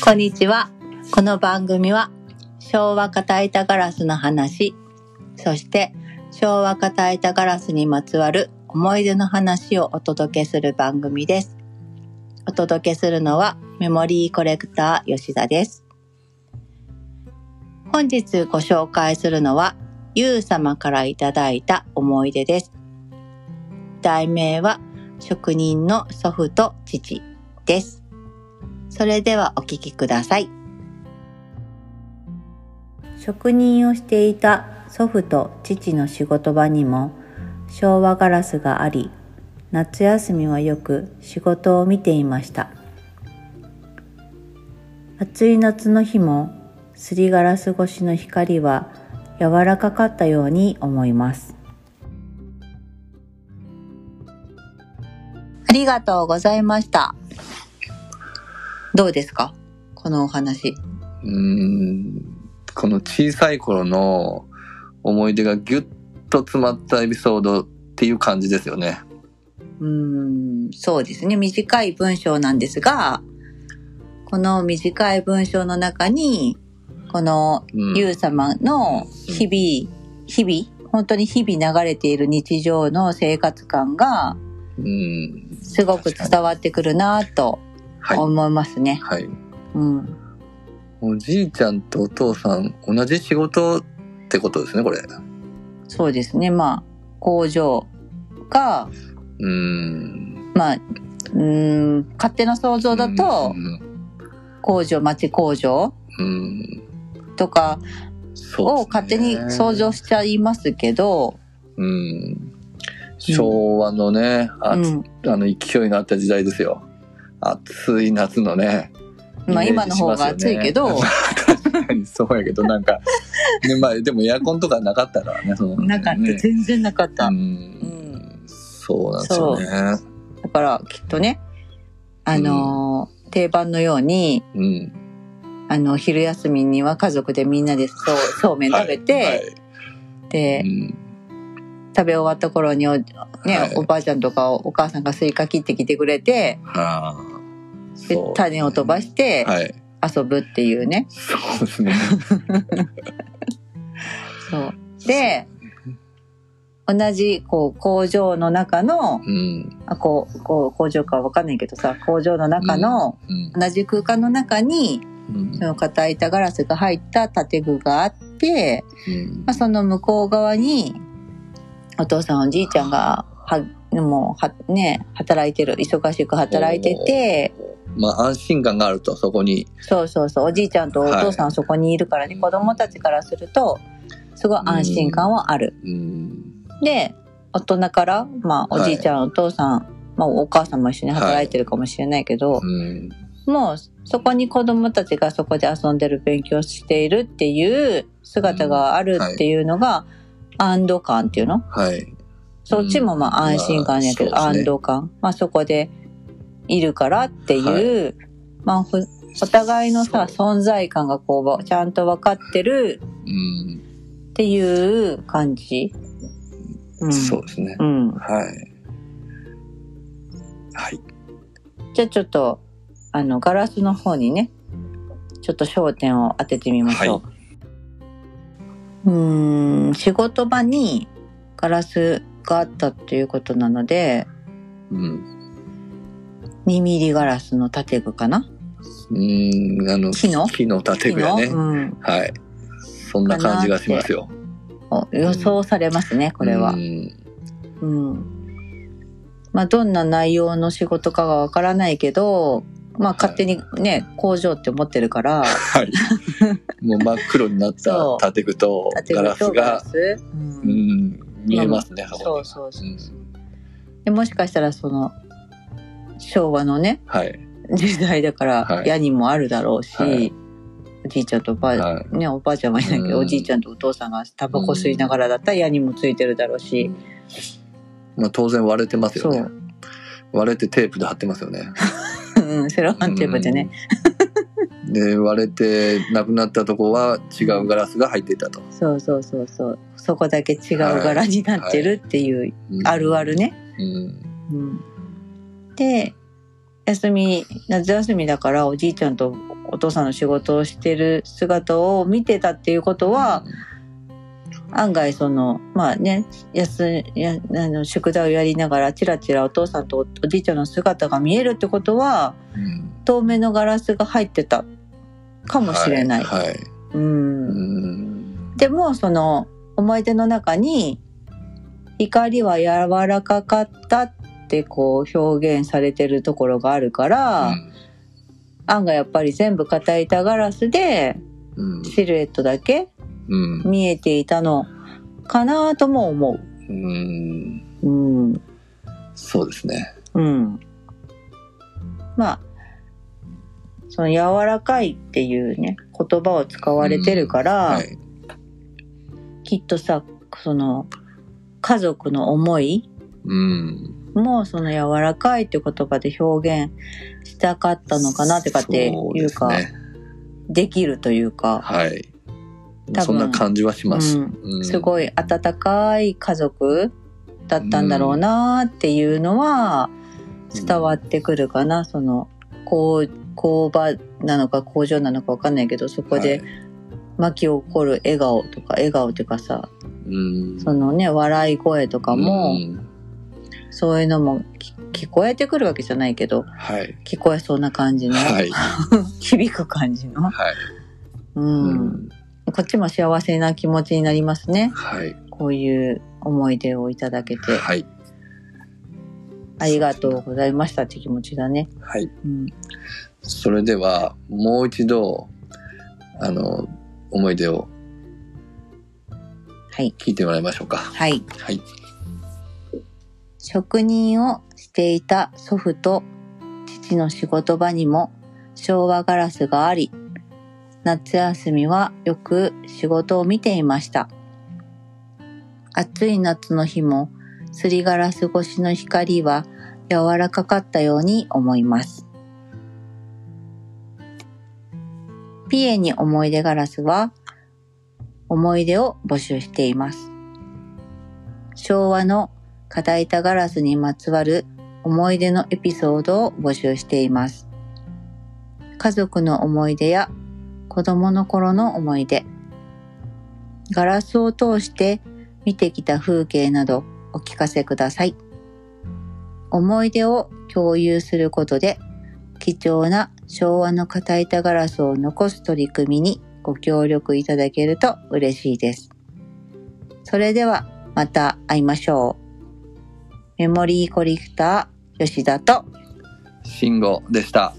こんにちは。この番組は昭和片板ガラスの話、そして昭和片板ガラスにまつわる思い出の話をお届けする番組です。お届けするのはメモリーコレクター吉田です。本日ご紹介するのはゆう様からいただいた思い出です。題名は職人の祖父と父です。それではお聞きください。職人をしていた祖父と父の仕事場にも昭和ガラスがあり、夏休みはよく仕事を見ていました。暑い夏の日もすりガラス越しの光は柔らかかったように思います。ありがとうございました。どうですか？このお話。うーんこの小さい頃の思い出がギュッと詰まったエピソードっていう感じですよね。うーん、そうですね。短い文章なんですが、この短い文章の中に、このうんゆう様の日々、日々、本当に日々流れている日常の生活感が、うんすごく伝わってくるなとはい。思いますね。はい。うん。おじいちゃんとお父さん同じ仕事ってことですね、これ。そうですね。まあ、工場が、うーん。まあ、うーん、勝手な想像だとう、ん。工場、町工場うんとかを勝手に想像しちゃいますけど、うん。昭和のね、あうん。あの勢いのあった時代ですよ。暑い夏のね。まあ今の方が暑いけど、ね 確かにそうやけど、なんか、ね、まあでもエアコンとかなかったからね。そのなかった、ね全然なかった。うん。そうなんですよね。だからきっとね、あのー定番のように、うん。あの、昼休みには家族でみんなでそうそうめん食べて、はいはいで、うん食べ終わった頃にお,、ねはいおばあちゃんとかお母さんがスイカ切ってきてくれて。でそう種を飛ばしてはい。遊ぶっていうね。そうですね。そう。で、同じこう工場の中の、うん。あこうこう工場かわかんないけどさ工場の中のうん。同じ空間の中にうんその型板ガラスが入った建具があって、うんまあ、その向こう側にお父さんおじいちゃんがはもうはね働いてる忙しく働いててまあ安心感があると、そこに。そうそうそうおじいちゃんとお父さんはそこにいるからね、子供たちからするとすごい安心感はある。うん。で大人から、まあ、おじいちゃん、お父さん、まあ、お母さんも一緒に働いてるかもしれないけど、うん。もうそこに子供たちがそこで遊んでる勉強しているっていう姿があるっていうのが、安堵感っていうの？はい。そっちもまあ安心感やけど、まあね安堵感。まあそこでいるからっていう、まあふお互いのさ、存在感がこう、ちゃんと分かってるうん。っていう感じ？うん。そうですね。うん。はい。はい。じゃあちょっと、あの、ガラスの方にね、ちょっと焦点を当ててみましょう。うーん、仕事場にガラスがあったということなので、うん。2ミリガラスの建具かな？うん。あの、木の木の建具やね。うん。はい。そんな感じがしますよ。お予想されますね、これはう。ん。うん。まあ、どんな内容の仕事かがわからないけど、まあ、勝手にね、工場って思ってるから、はい。もう真っ黒になった建具と建ガラスが、ス、ううん。ん、見えますね、こそうにそうそう。うん。でもしかしたらその昭和のねはい。時代だからはい。屋根もあるだろうし、はい。おじいちゃんとおばあ、はねおばあちゃんはいないけど、うん。おじいちゃんとお父さんがタバコ吸いながらだったら屋根もついてるだろうし、まあ当然割れてますよね。割れてテープで貼ってますよね。うんセロハンテープでね、うん。で、割れてなくなったとこは違うガラスが入っていたと。そうそうそうそうそこだけ違う柄になってるっていう、あるあるね、うん、で休み夏休みだからおじいちゃんとお父さんの仕事をしてる姿を見てたっていうことは、案外そのまあね休やあの宿題をやりながらチラチラお父さんとおじいちゃんの姿が見えるってことはうん。透明のガラスが入ってたかもしれない。はい。はい。うん。うん。でもその思い出の中に光は柔らかかったってこう表現されてるところがあるから、案がやっぱり全部硬い板ガラスでうん。シルエットだけうん見えていたのかなとも思うんう。うん。そうですね。うん。まあ、その柔らかいっていうね、言葉を使われてるから、はい。きっとさ、その、家族の思いうん。もその柔らかいって言葉で表現したかったのかなってかっていうか、ですねできるというか、はい。そんな感じはします。うん。うん。すごい温かい家族だったんだろうなっていうのは伝わってくるかな、その工工場なのか工場なのかわかんないけどそこで巻き起こる笑顔とか笑顔っていうかさうん。そのね笑い声とかも、うん。そういうのもき聞こえてくるわけじゃないけどはい。聞こえそうな感じの、はい。響く感じの、はい。うん。うんこっちも幸せな気持ちになりますねはい。こういう思い出をいただけて。はい。ありがとうございましたって気持ちだね。はい。うん。それでは、もう一度、あの、思い出をはい。聞いてもらいましょうか。はい。はい。職人をしていた祖父と父の仕事場にも昭和ガラスがあり、夏休みはよく仕事を見ていました。暑い夏の日もすりガラス越しの光は柔らかかったように思います。ピエに思い出ガラスは思い出を募集しています。昭和の片板ガラスにまつわる思い出のエピソードを募集しています。家族の思い出や子供の頃の思い出、ガラスを通して見てきた風景などお聞かせください。思い出を共有することで貴重な昭和の片板ガラスを残す取り組みにご協力いただけると嬉しいです。それではまた会いましょう。メモリーコレクター吉田と慎吾でした。